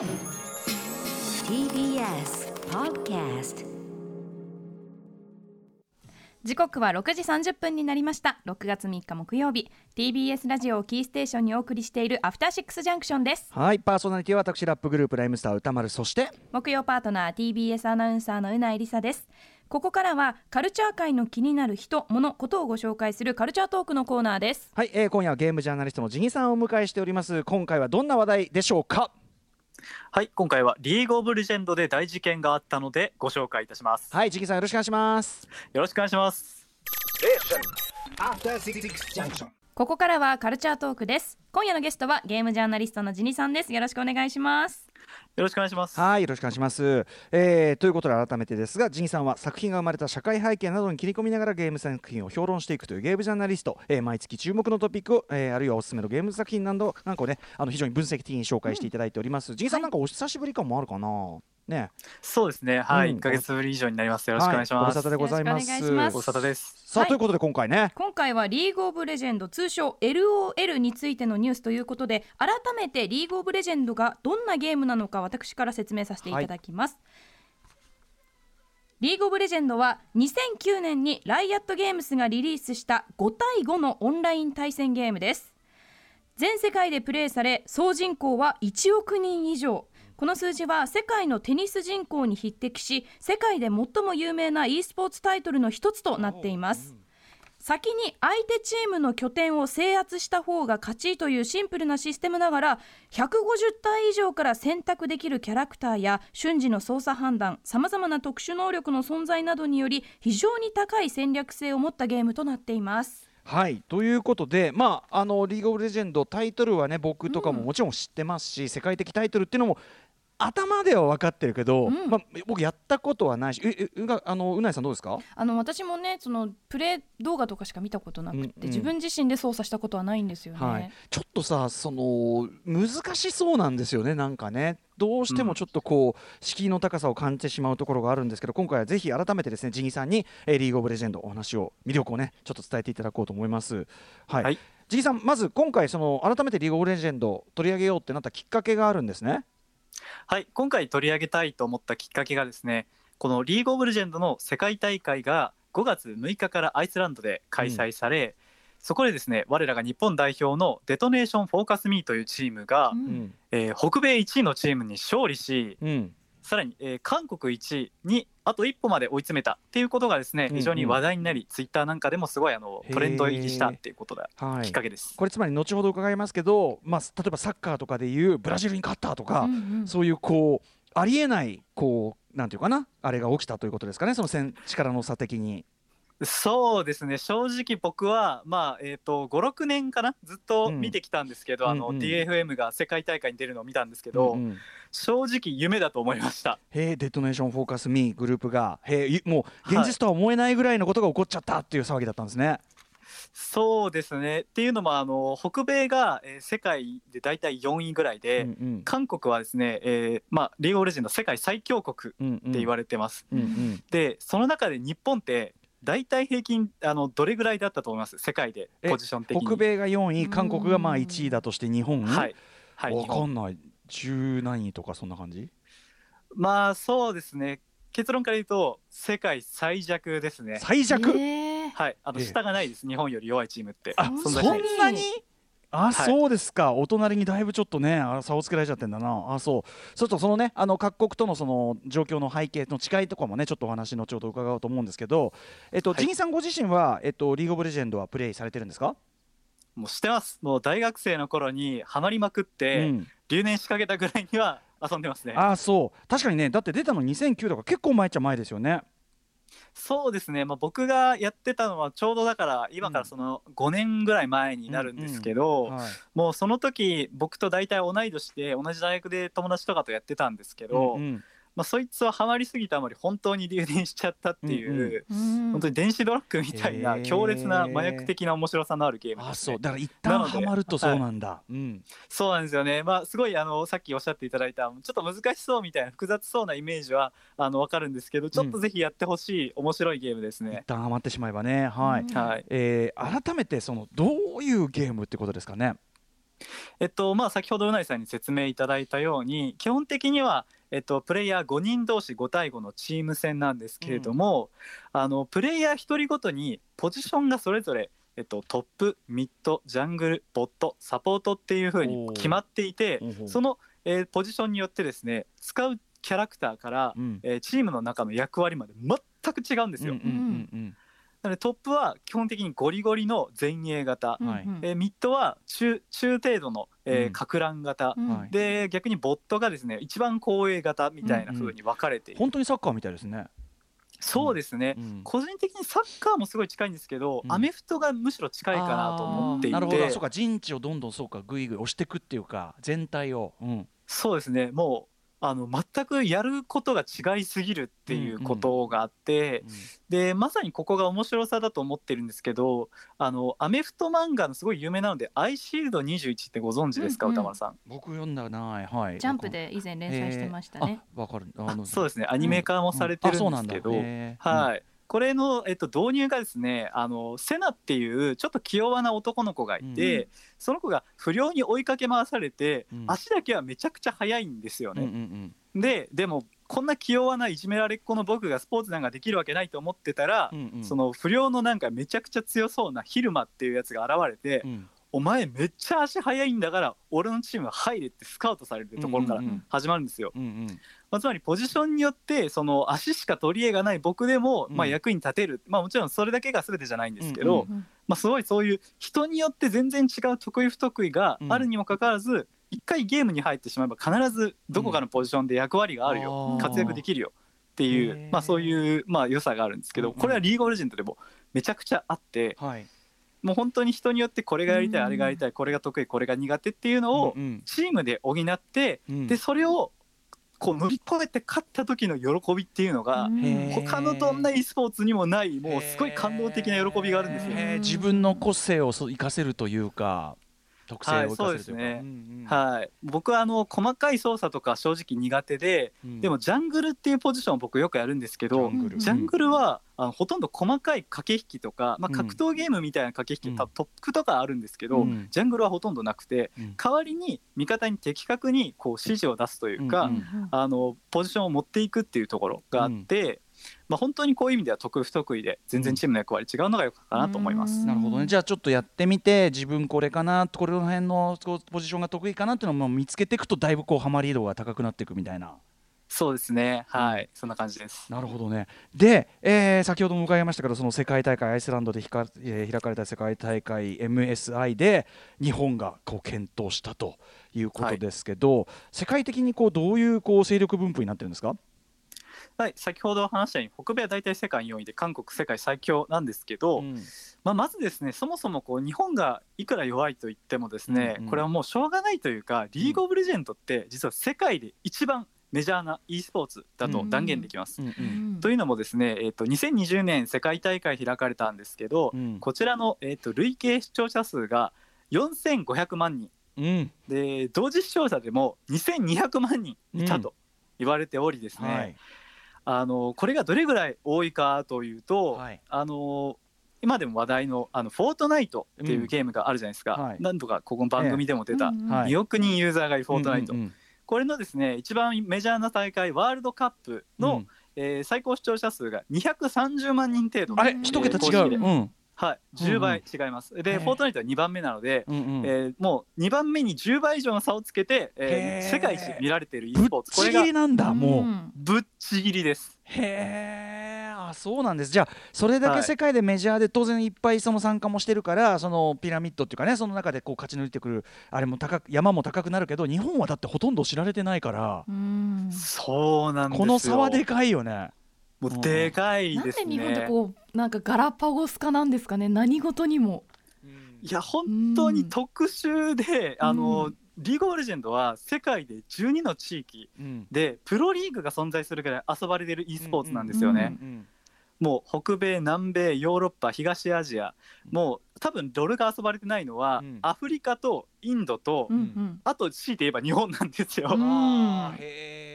TBS Podcast 時刻は6時30分になりました。6月3日木曜日。TBS ラジオをキーステーションにお送りしているアフターシックスジャンクションです。はいパーソナリティは私ラップグループライムスター歌丸そして木曜パートナー TBS アナウンサーのうないりさです。ここからはカルチャー界の気になる人物ことをご紹介するカルチャートークのコーナーです。はい、えー、今夜はゲームジャーナリストのジギさんをお迎えしております。今回はどんな話題でしょうか？はい今回はリーグオブレジェンドで大事件があったのでご紹介いたします。はいジギさんよろしくお願いします。よろしくお願いします。After Six Junction. ここからはカルチャートークです。今夜のゲストはゲームジャーナリストのジニさんです。よろしくお願いします。よろしくお願いします。はいよろしくお願いします、えー、ということで改めてですがジギさんは作品が生まれた社会背景などに切り込みながらゲーム作品を評論していくというゲームジャーナリスト、えー、毎月注目のトピックを、えー、あるいはおすすめのゲーム作品などなんかをねあの非常に分析的に紹介していただいております、ジギさんなんかお久しぶり感もあるかな？ね。そうですね。はい、うん。1ヶ月ぶり以上になります。よろしくお願いします、はご無沙汰でございます。よろしくお願いしますご無沙汰です。さあ、はい。ということで今回ね。今回はリーグオブレジェンド通称 LOL についてのニュースということで改めてリーグオブレジェンドがどんなゲームなのか私から説明させていただきます、リーグオブレジェンドは2009年にライアットゲームスがリリースした5対5のオンライン対戦ゲームです。全世界でプレイされ総人口は1億人以上この数字は世界のテニス人口に匹敵し世界で最も有名な e スポーツタイトルの一つとなっています先に相手チームの拠点を制圧した方が勝ちというシンプルなシステムながら150体以上から選択できるキャラクターや瞬時の操作判断さまざまな特殊能力の存在などにより非常に高い戦略性を持ったゲームとなっています。はいということで、まあ、あのリーグオブレジェンドタイトルはね僕とかももちろん知ってますし、世界的タイトルっていうのも頭では分かってるけど、うん。まあ、僕やったことはないし。ええうがあのうないさんどうですか？あの私もねそのプレイ動画とかしか見たことなくて、うんうん。自分自身で操作したことはないんですよね。はい、ちょっとさその難しそうなんですよねなんかね。どうしてもちょっとこう、敷居の高さを感じてしまうところがあるんですけど今回はぜひ改めてですねジギさんに、えーリーグオブレジェンドお話を魅力をねちょっと伝えていただこうと思います。はい、はい。ジギさんまず今回その改めてリーグオブレジェンド取り上げようってなったきっかけがあるんですねはい今回取り上げたいと思ったきっかけがですねこのリーグオブレジェンドの世界大会が5月6日からアイスランドで開催され、そこでですね我らが日本代表のデトネーションフォーカスミーというチームが、うん。うんえー北米1位のチームに勝利しうんさらに、えー韓国1位にあと一歩まで追い詰めたっていうことがですねうんうん非常に話題になり、ツイッターなんかでもすごいあのトレンド入りしたっていうことがはいきっかけです。これつまり後ほど伺いますけど、まあ、例えばサッカーとかでいうブラジルに勝ったとか、うんうんそういうこうありえないこうなんていうかなあれが起きたということですかねその戦力の差的に。そうですね。正直僕はまあえっ、と56年かな？ずっと見てきたんですけど、あのうんうんうん DFM が世界大会に出るのを見たんですけど、うんうん。正直夢だと思いました。へえデトネーションフォーカスミーグループが。へえいもう現実とは思えないぐらいのことが起こっちゃったっていう騒ぎだったんですね。そうですね。っていうのもあの北米が、えー世界で大体4位ぐらいで、うんうん。韓国はですね、えーまあ、リーグオブレジェンド世界最強国うんうんって言われてます。うんうん。でその中で日本って大体平均あのどれぐらいだったと思います？世界でえポジション的に。北米が4位韓国がまあ1位だとして日本。はい、はい、わかんない。10何位とかそんな感じ？まあそうですね。結論から言うと世界最弱ですね。最弱、え。ーはい、あのええ。下がないです、日本より弱いチームって。あ存在しないですんなに？あ、はい。そうですか。お隣にだいぶちょっとねあ差をつけられちゃってんだな。あそう。ちょっとそのねあの各国とのその状況の背景の違いとかもねちょっとお話後ほど伺おうと思うんですけどえっと、はい。ジギさんご自身はえっとリーグオブレジェンドはプレイされてるんですか、もうしてます。もう大学生の頃にハマりまくって、うん。留年しかけたぐらいには遊んでますね。あそう。確かにねだって出たの2009とか結構前っちゃ前ですよねそうですね、まあ、僕がやってたのはちょうどだから今からその5年ぐらい前になるんですけど、はい。もうその時僕と大体同い年で同じ大学で友達とかとやってたんですけど、うんうんまあ、そいつはハマりすぎたあまり本当に留年しちゃったっていう、うん本当に電子ドラッグみたいな強烈な麻薬的な面白さのあるゲームです、ねあそう、だから一旦ハマるとそうなんだ、うん。そうなんですよね、まあ、すごいあのさっきおっしゃっていただいたちょっと難しそうみたいな複雑そうなイメージはあの分かるんですけどちょっとぜひやってほしい面白いゲームです一ね。旦ハマってしまえばね。はい、うん。はい。えー改めてそのどういうゲームってことですかね？えっとまあ、先ほどうないさんに説明いただいたように基本的には、えっと、プレイヤー5人同士5対5のチーム戦なんですけれども、あのプレイヤー1人ごとにポジションがそれぞれ、えっと、トップミッドジャングルボットサポートっていう風に決まっていてその、えーポジションによってですね使うキャラクターから、うん。えーチームの中の役割まで全く違うんですよ。うんうんうんなのでトップは基本的にゴリゴリの前衛型、はい。うん。うんえーミッドは中中程度の、えく乱型、うん。はい。で逆にボットがですね一番後衛型みたいな風に分かれている、本当にサッカーみたいですね。そうですね、うん。個人的にサッカーもすごい近いんですけど、うん。アメフトがむしろ近いかなと思っていて。なるほど、そうか、陣地をどんどんそうか、ぐいぐい押していくっていうか、全体を。うん。そうですね。もうあの全くやることが違いすぎるっていうことがあって、でまさにここが面白さだと思ってるんですけどあのアメフト漫画のすごい有名なので「アイシールド21」ってご存知ですか、うんうん。歌丸さん？僕読んだない、はい。ジャンプで以前連載してましたね。えー。あ、わかる。あのそうですね。アニメ化もされてるんですけど、い。はい、これの、えっと、導入がですねあのセナっていうちょっと気弱な男の子がいて、うんその子が不良に追いかけ回されて、うん。足だけはめちゃくちゃ速いんですようんうんうね。ん。ででもこんな気弱ないじめられっ子の僕がスポーツなんかできるわけないと思ってたら、うんうん。その不良のなんかめちゃくちゃ強そうなヒルマっていうやつが現れて、うん。お前めっちゃ足速いんだから俺のチーム入れってスカウトされるところからうんうんうん。始まるんですよ。うんうんまあ、つまりポジションによってその足しか取り柄がない僕でも、まあ、うん役に立てる、まあ、もちろんそれだけが全てじゃないんですけど、うんうんまあ、すごいそういう人によって全然違う得意不得意があるにもかかわらず、一回ゲームに入ってしまえば必ずどこかのポジションで役割があるよ、うん。活躍できるよ。っていう、まあ、そういう、まあ、良さがあるんですけど、うんうん。これはリーグオブレジェンドでもめちゃくちゃあってはい。もう本当に人によってこれがやりたい、うん。あれがやりたいこれが得意これが苦手っていうのをうんうん。チームで補って、うん。でそれをこう乗り越えて勝った時の喜びっていうのが、他のどんな e スポーツにもないもうすごい感動的な喜びがあるんですよ。自分の個性をそう生かせるというか、特性を生かせるというか。はいそうですね。うんうん。はい、僕はあの細かい操作とか正直苦手で、うん。でもジャングルっていうポジションを僕よくやるんですけど、ジャングル。はあのほとんど細かい駆け引きとか、まうん。あ、格闘ゲームみたいな駆け引き、うん。たトップとかあるんですけど、うん。ジャングルはほとんどなくてうん。代わりに味方に的確にこう指示を出すというか、あのポジションを持っていくっていうところがあって、まあ、本当にこういう意味では得意不得意で全然チームの役割違うのが良かったなと思います。うん。なるほどね。じゃあちょっとやってみて自分これかなこれの辺のポジションが得意かなっていうのを見つけていくとだいぶこうハマり度が高くなっていくみたいな。そうですね。はい、そんな感じです。なるほどね。で、えー先ほども伺いましたけどその世界大会アイスランドでひか、えー開かれた世界大会 MSI で日本がこう検討したということですけど、世界的にこうどういうこう勢力分布になってるんですか？はい、先ほど話したように北米は大体世界4位で韓国世界最強なんですけど、うん。まあ、まずですねそもそもこう日本がいくら弱いと言ってもですね、うんうん。これはもうしょうがないというかリーグ・オブ・レジェンドって実は世界で一番メジャーな e スポーツだと断言できます。うんううん。んというのもですね、えー、と2020年世界大会開かれたんですけど、うん。こちらの、えー、と累計視聴者数が4500万人。うん。で同時視聴者でも2200万人いたと言われておりですね、はいあのこれがどれぐらい多いかというと、はい。あの今でも話題のあのフォートナイトっていうゲームがあるじゃないですか、うんはい。何度かここの番組でも出た、うんはい2億人ユーザーがいるフォートナイト、これのですね一番メジャーな大会ワールドカップの、うん。えー最高視聴者数が230万人程度。あれ？一桁違う、うんはい、10倍違います、でフォートナイトは2番目なので、うえーもう2番目に10倍以上の差をつけて、えー世界一で見られている e ぶっスポーツ。これがちぎりなんだもう、ん。ぶっちぎりです。へえあそうなんです。じゃあそれだけはい。世界でメジャーで当然いっぱいその参加もしてるからそのピラミッドっていうかねその中でこう勝ち抜いてくるあれも高く山も高くなるけど日本はだってほとんど知られてないから。うんそうなんですよ。この差はでかいよねもうでかいなんですね。で日本ってこうなんかガラパゴス化なんですかね？何事にも。いや本当に特殊で、あの、うんリーグ・オブ・レジェンドは世界で12の地域うん。でプロリーグが存在するぐらい遊ばれてる e スポーツなんですよね、うんもう北米南米ヨーロッパ東アジア。もう多分ドルが遊ばれてないのは、うん。アフリカとインドと、うんうん。あと強いて言えば日本なんですよ、うん。あーへえうんうんうん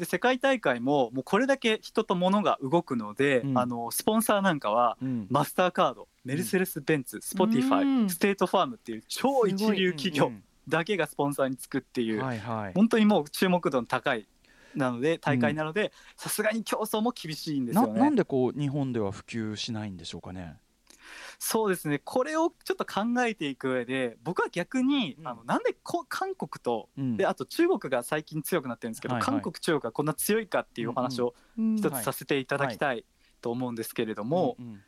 で世界大会ももうこれだけ人と物が動くので、うん。あのスポンサーなんかはうん。マスターカードメルセデス・ベンツ、 Spotify うん。 State Farm っていう超一流企業うんだけがスポンサーにつくっていう、はいはい。本当にもう注目度の高いなので大会なのでさすがに競争も厳しいんですなよね。なんでこう日本では普及しないんでしょうかね？そうですね。これをちょっと考えていく上で僕は逆に、うん。あのなんでこ韓国とうん。であと中国が最近強くなってるんですけど、はいはい。韓国中国がこんな強いかっていうお話をうん一つさせていただきたいと思うんですけれども、うんうん。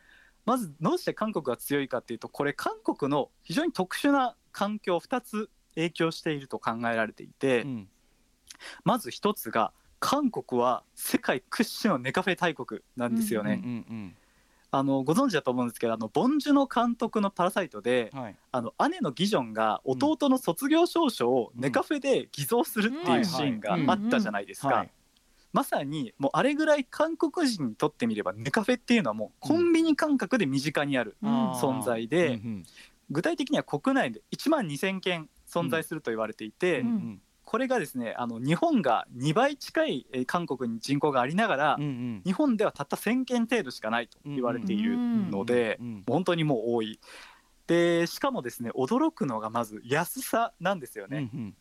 まずどうして韓国が強いかっていうとこれ韓国の非常に特殊な環境2つ影響していると考えられていて、うん。まず1つが韓国は世界屈指のネカフェ大国なんですよね。うんうんあのご存知だと思うんですけどあのボンジュの監督の「パラサイトで」うんはい。あの姉のギジョンが弟の卒業証書をネカフェで偽造するっていうシーンがあったじゃないですか。はい。まさにもうあれぐらい韓国人にとってみればネカフェっていうのはもうコンビニ感覚で身近にあるうん。存在で、具体的には国内で1万2000件存在すると言われていて、うんうんこれがですねあの日本が2倍近いえー韓国に人口がありながら、うんうん。日本ではたった1000件程度しかないと言われているので、うん本当にもう多い。でしかもですね驚くのがまず安さなんですよね。うんうん。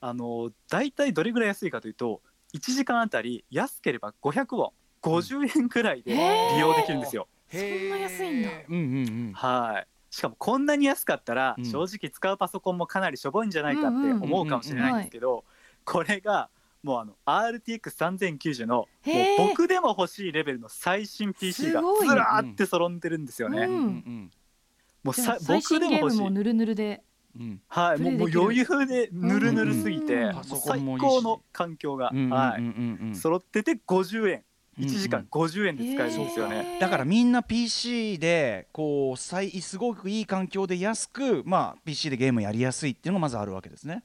あの大体どれぐらい安いかというと1時間あたり安ければ500ウォン50円くらいで利用できるんですよ。そんな安いんだ。へー。うんうん。はいしかもこんなに安かったらうん。正直使うパソコンもかなりしょぼいんじゃないかって思うかもしれないんですけどこれがもうあの RTX3090 のもう僕でも欲しいレベルの最新 PC がずらーって揃ってるんですよね。うん。うんうんもうさ僕でも欲しい。ゲームもぬるぬるでうんはい、もうもう余裕でぬるぬるすぎて、最高の環境が、うんはい、揃ってて50円、うん1時間50円で使えるんですよね。へー。だからみんな PC でこう最すごくいい環境で安く、まあ、PC でゲームやりやすいっていうのがまずあるわけですね。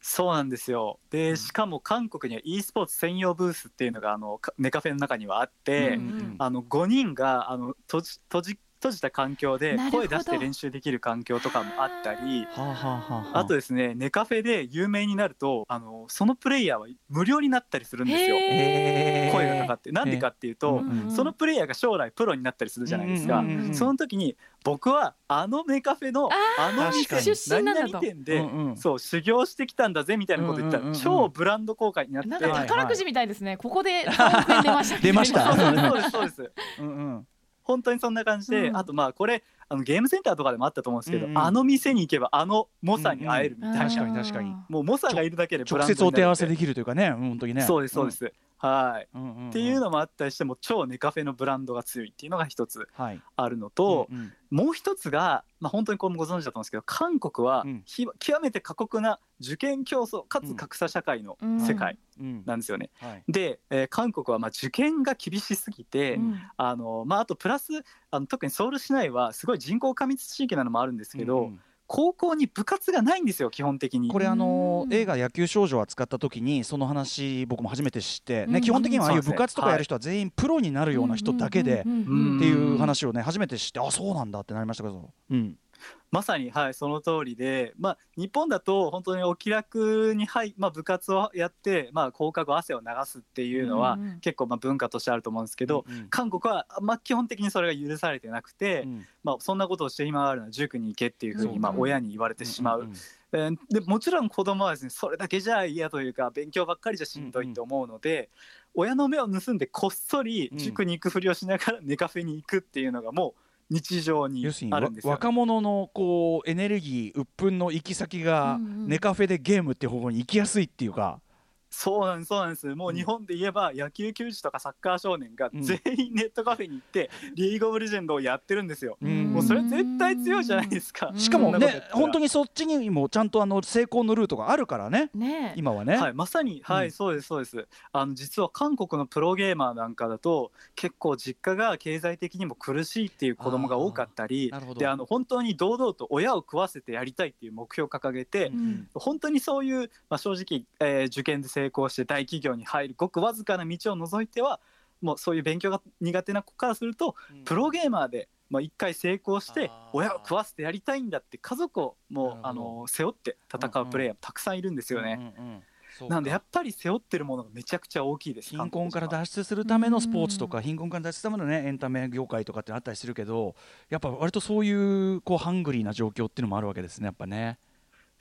そうなんですよ。でしかも韓国には e スポーツ専用ブースっていうのがあのかネカフェの中にはあって、うんうんあの5人があの閉じ閉じ閉じた環境で声出して練習できる環境とかもあったり。はあ、とですねネカフェで有名になるとあのそのプレイヤーは無料になったりするんですよ。声がかかって。なんでかっていうと、うんうんそのプレイヤーが将来プロになったりするじゃないですか、うんうんうんその時に僕はあのネカフェのああの店何々店で、うんうん。そう修行してきたんだぜみたいなこと言ったら、うんうんうん。うん超ブランド公開になってなんかはい宝くじみたいですね、ここで3億円出ました。出ましたそうですそうです。うんうん本当にそんな感じで、うんあとまあこれあのゲームセンターとかでもあったと思うんですけど、うんうんあの店に行けばあの猛者に会えるみたいな、確かに確かにもう猛者がいるだけで直接お手合わせできるというかね、うん本当にね。そうですそうです、はいうん。うんうんうんっていうのもあったりしても超ネカフェのブランドが強いっていうのが一つはい。あるのと、うんうんもう一つが、まあ、本当にこれもご存知だと思うんですけど韓国はうんひ極めて過酷な受験競争かつ格差社会の世界うんなんですよね。はい。で、えー韓国はまあ受験が厳しすぎて、うんあのまあ、あとプラスあの特にソウル市内はすごい人口過密地域なのもあるんですけど、うんうん高校に部活がないんですよ基本的に。これあのうん。映画「野球少女」を扱った時にその話僕も初めて知って、うん。ね、基本的にはああいう部活とかやる人は全員プロになるような人だけでっていう話をね初めて知ってあそうなんだってなりましたけど、うん、まさにはいその通りで、まあ、日本だと本当にお気楽に、はいまあ、部活をやって、まあ、放課後汗を流すっていうのはうんうん結構まあ文化としてあると思うんですけど、うん韓国は、まあ、基本的にそれが許されてなくて、うん。まあ、そんなことをして今あるのは塾に行けっていうふうにまあうん親に言われてしまう。んんえーでもちろん子供はですねそれだけじゃ嫌というか勉強ばっかりじゃしんどいと思うので、親の目を盗んでこっそり塾に行くふりをしながらネカフェに行くっていうのがもう日常に要するにわあるんですよ、ね。若者のこうエネルギー鬱憤の行き先がうんうんネカフェでゲームっていう方向に行きやすいっていうか、そうなんですそうなんですもう日本で言えば野球球児とかサッカー少年が全員ネットカフェに行って リーグオブレジェンドをやってるんですよ。うんもうそれ絶対強いじゃないですか。うんしかもね本当にそっちにもちゃんとあの成功のルートがあるからねねえ今はね。はい、まさに、はい、うんそうです、そうです。あの、実は韓国のプロゲーマーなんかだと、結構実家が経済的にも苦しいっていう子供が多かったりあーなるほど。で、あの、本当に堂々と親を食わせてやりたいっていう目標を掲げて。うん本当にそういう、まあ、正直、えー受験で成功して大企業に入るごくわずかな道を除いてはもうそういう勉強が苦手な子からするとプロゲーマーで、まあ、一回成功して親を食わせてやりたいんだって家族をもうあの背負って戦うプレイヤーもたくさんいるんですよね。うんうんうんなんでやっぱり背負ってるものがめちゃくちゃ大きいです貧困から韓脱出するためのスポーツとか貧困から脱出するためのねエンタメ業界とかってあったりするけどやっぱ割とそういうこうハングリーな状況っていうのもあるわけですねやっぱね。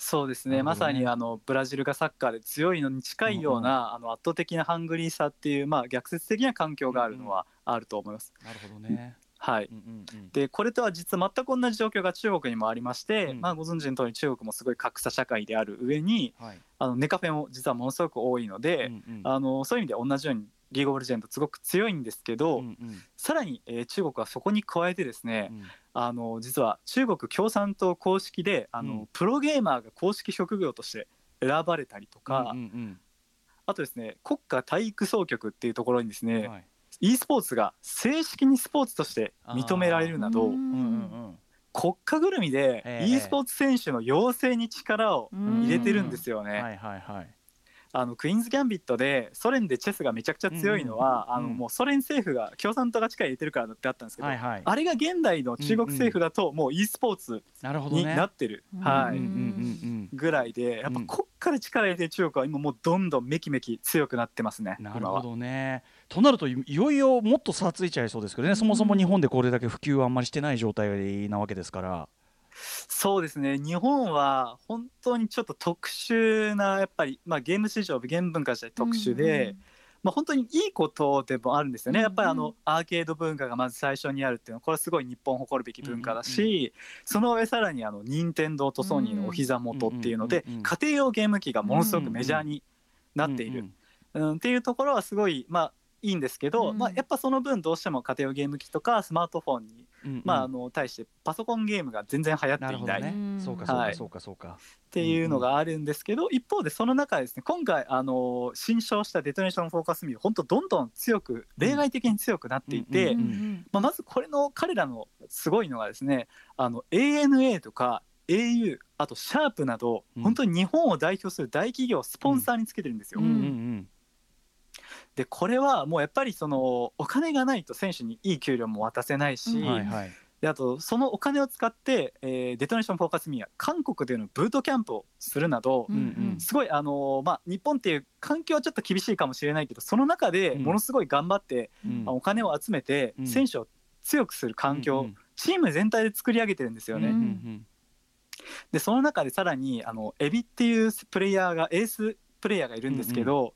そうですね。ね。まさにあのブラジルがサッカーで強いのに近いような、あの圧倒的なハングリーさっていう、まあ、逆説的な環境があるのはあると思います。なるほどね。はい。うんうんうん。でこれとは実は全く同じ状況が中国にもありまして、うん。まあ、ご存知の通り中国もすごい格差社会である上にはい。あのネカフェも実はものすごく多いので、うんうん。あのそういう意味で同じようにリーグ・オブ・レジェンドすごく強いんですけど、うんうん。さらに、えー中国はそこに加えてですね、うん。あの実は中国共産党公式であの、うん。プロゲーマーが公式職業として選ばれたりとか、うんうんあとですね国家体育総局っていうところにですね、うんはい。e スポーツが正式にスポーツとして認められるなどうんうんうん。国家ぐるみでええ。e スポーツ選手の養成に力をうん入れてるんですよね。あのクイーンズ・ギャンビットでソ連でチェスがめちゃくちゃ強いのは、うんうんうんあのもうソ連政府が共産党が力入れてるからだってあったんですけど、はいはい。あれが現代の中国政府だともう e スポーツになるほどね。なってる、うんはい、うんうんうんぐらいでやっぱうん国家で力入れてる中国は今もうどんどんめきめき強くなってますねうん。なるほどね。となるといいよいよもっと差ついちゃいそうですけどね。そもそも日本でこれだけ普及はあんまりしてない状態なわけですから。そうですね。日本は本当にちょっと特殊なやっぱり、まあ、ゲーム市場ゲーム文化自体特殊で、まあ、本当にいいことでもあるんですよね、うんやっぱりあのアーケード文化がまず最初にあるっていうのはこれはすごい日本誇るべき文化だし、その上さらにあの任天堂とソニーのお膝元っていうので、うんうんうんうん。家庭用ゲーム機がものすごくメジャーになっている、うんっていうところはすごいまあいいんですけど、うんまあ、やっぱその分どうしても家庭用ゲーム機とかスマートフォンに、うんうんまあ、あの対してパソコンゲームが全然流行ってない。ないね。うん。そうかそうはい。かそうかそうか。ていうのがあるんですけど、一方でその中でですね今回あの新章したデトネーションフォーカスミー本当どんどん強く例外的に強くなっていて、まあ、まずこれの彼らのすごいのがですねあの ANA とか au あとシャープなど、うん。本当に日本を代表する大企業をスポンサーにつけてるんですよ。うんうんでこれはもうやっぱりそのお金がないと選手にいい給料も渡せないし、うんうん。はいはい。であとそのお金を使って、えーデトネーションフォーカスミーは韓国でのブートキャンプをするなど、うんうんすごいあのーまあ日本っていう環境はちょっと厳しいかもしれないけどその中でうんものすごい頑張って、うんお金を集めてうん選手を強くする環境、うんチーム全体で作り上げてるんですよね。うんうんうんでその中でさらにあのエビっていうプレイヤーがエースプレイヤーがいるんですけど、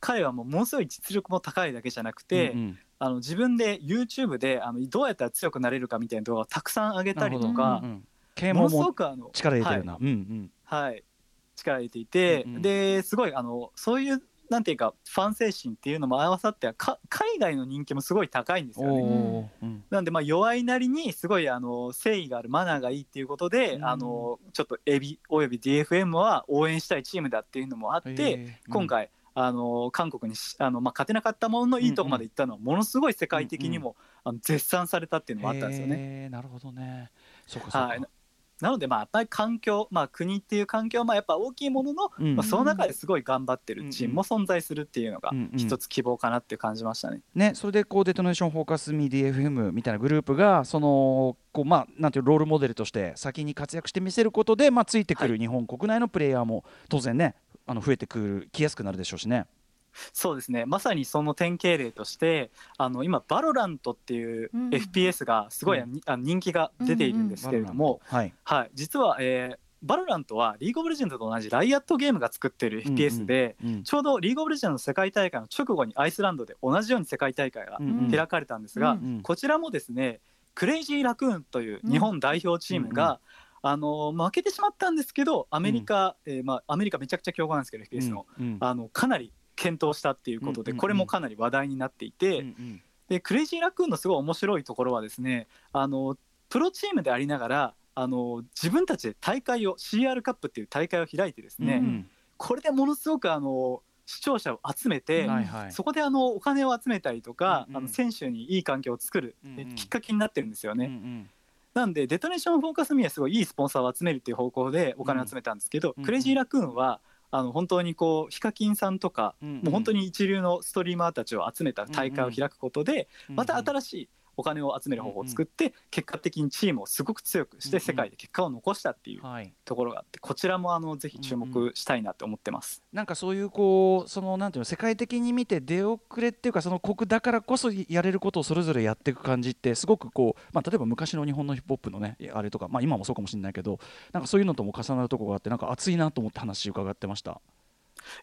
彼はもうものすごい実力も高いだけじゃなくて、うんうん。あの自分で YouTube であのどうやったら強くなれるかみたいな動画をたくさん上げたりとなかう、ん啓ものすごくあの力入れてるな。うんうん。はい、力入れていて、うんうん。ですごいあのそういうなんていうかファン精神っていうのも合わさってか海外の人気もすごい高いんですよね。なんでまあ弱いなりにすごいあの誠意があるマナーがいいっていうことで、うんあのちょっとエビおよび DFM は応援したいチームだっていうのもあって、今回あの韓国にしあの、まあ、勝てなかったもののいいとこまで行ったのはものすごい世界的にも、あの絶賛されたっていうのもあったんですよね。なるほどね。そうかはい。なのでまあやっぱり環境、まあ、国っていう環境はまあやっぱ大きいものの、うんまあ、その中ですごい頑張ってるチームも存在するっていうのがうんうん一つ希望かなって感じましたね。ね、それでこうデトネーションフォーカスミ DFM みたいなグループがそのこうまあなんていうロールモデルとして先に活躍して見せることでまあついてくはる日本国内のプレイヤーも当然ねあの増えてくるきやすくなるでしょうしね。そうですね。まさにその典型例としてあの今 VALORANT っていううん。FPS がすごい、うあの人気が出ているんですけれども、はい。はい、実は、えー VALORANT は League of Legends と同じ Riot Games が作っている FPS で、うんちょうど League of Legends の世界大会の直後にアイスランドで同じように世界大会がうんうん。開かれたんですが、うんこちらもですね Crazy Raccoon という日本代表チームが、あの負けてしまったんですけどアメリカ、えーまあ、アメリカめちゃくちゃ強豪なんですけどうんうん。あのかなり検討したっていうことで、うんうん。うんこれもかなり話題になっていて、うんうん。でクレイジーラクーンのすごい面白いところはですねあのプロチームでありながらあの自分たちで大会を CR カップっていう大会を開いてですね、うんこれでものすごくあの視聴者を集めて、うんはいはい。そこであのお金を集めたりとか、うんうん。あの選手にいい環境を作る、うんうん。きっかけになってるんですよね。うんうんなんでデトネーションフォーカスミーはすごいいいスポンサーを集めるっていう方向でお金を集めたんですけど、うん。クレイジーラクーンはあの本当にこうヒカキンさんとか、うんうんもう本当に一流のストリーマーたちを集めた大会を開くことで、また新しいお金を集める方法を作って結果的にチームをすごく強くして世界で結果を残したっていうはいところがあってこちらもあのぜひ注目したいなと思ってます。なんかそういうこうそのなんていうの世界的に見て出遅れっていうかその国だからこそやれることをそれぞれやっていく感じってすごくこう、まあ、例えば昔の日本のヒップホップのねあれとか、まあ、今もそうかもしれないけどなんかそういうのとも重なるところがあってなんか熱いなと思って話伺ってました。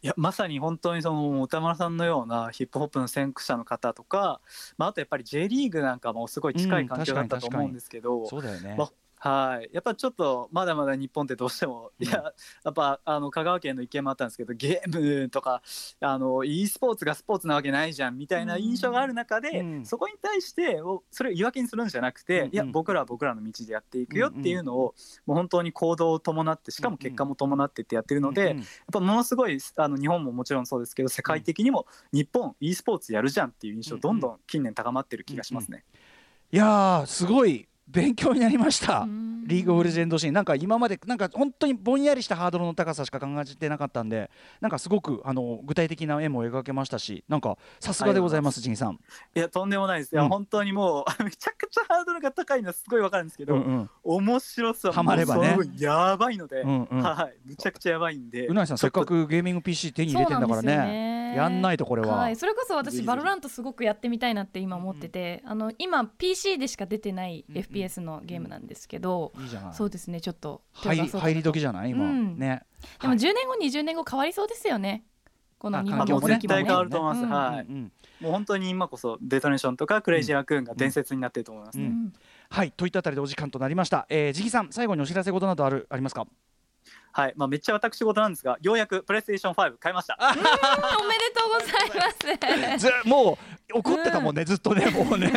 いやまさに本当にその歌丸さんのようなヒップホップの先駆者の方とか、まあ、あとやっぱり J リーグなんかもすごい近い環境だったと思うんですけど、そうだよね、まはい、やっぱちょっとまだまだ日本ってどうしても、いややっぱあの香川県の意見もあったんですけどゲームとかあの e スポーツがスポーツなわけないじゃんみたいな印象がある中で、うん。そこに対しておそれを言い訳にするんじゃなくて、うんうん。いや僕らは僕らの道でやっていくよっていうのを、もう本当に行動を伴ってしかも結果も伴ってってやってるので、うんやっぱものすごいあの日本ももちろんそうですけど世界的にも日本 e スポーツやるじゃんっていう印象どんどん近年高まってる気がしますね。いやーすごい勉強になりました。うん。リーグオブレジェンドシーン。なんか今までなんか本当にぼんやりしたハードルの高さしか考えてなかったんでなんかすごくあの具体的な絵も描けましたしなんかさすがでございますジンさん。いやとんでもないです。いや、うん。本当にもうめちゃくちゃハードルが高いのはすごいわかるんですけど、うんうん。面白さハマればね。やばいので、うんうん。はいむちゃくちゃやばいんで。うなぎさんせっかくゲーミング PC 手に入れてんだからね。ねやんないとこれは。はい、それこそ私バロラントすごくやってみたいなって今思ってて、あの今 PC でしか出てないうんうん FPS のゲームなんですけど、いいじゃない。そうですねちょっと入り入り時じゃない？今、うん。ね。でもはい。10年後20年後変わりそうですよね。この日あ本のもう絶対変わると思います、うん。はい、うんうん。もう本当に今こそ DetonatioN とか Crazy Raccoon が伝説になってると思います。ね、うん。はい。といったあたりでお時間となりました。えー、ジギさん最後にお知らせことなどあるありますか？はいまあ、めっちゃ私事なんですがようやくプレイステーション5買いましたおめでとうございますずもう怒ってたもんね、ずっとね もうね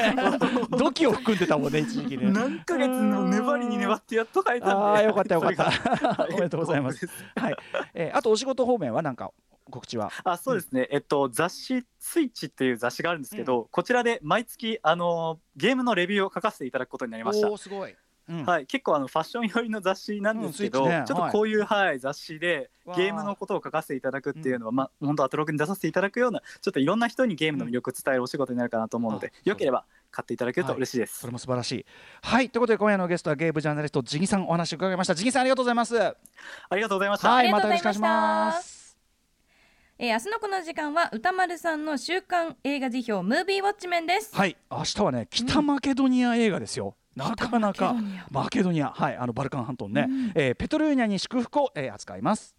土器を含んでたもんね一時期ね。何ヶ月の粘りに粘ってやっと買えたんでああよかったよかった。おめでとうございます。はい。えー、あとお仕事方面はなんか告知は？あそうですね、えっと雑誌「スイッチ」っていう雑誌があるんですけど、こちらで毎月あのゲームのレビューを書かせていただくことになりましたおおすごい。うん。はい、結構あのファッション寄りの雑誌なんですけど、うんね。ちょっとこういう、はい、雑誌でゲームのことを書かせていただくっていうのは、まあ。本当アトログに出させていただくようなちょっといろんな人にゲームの魅力を伝えるお仕事になるかなと思うので、あよければ買っていただけると嬉しいです、それも素晴らしい。はい。ということで今夜のゲストはゲームジャーナリストジギさんお話を伺いました。ジギさんありがとうございます。はありがとうございました、いありがとうまたよろしくお願いします。えー、明日のこの時間は歌丸さんの週刊映画辞表ムービーウォッチメンです。はい。明日はね北マケドニア映画ですよ。なかなか北マケドニア。マケドニア。はいあのバルカン半島のね、うん。えーペトルーニャに祝福を、えー扱います。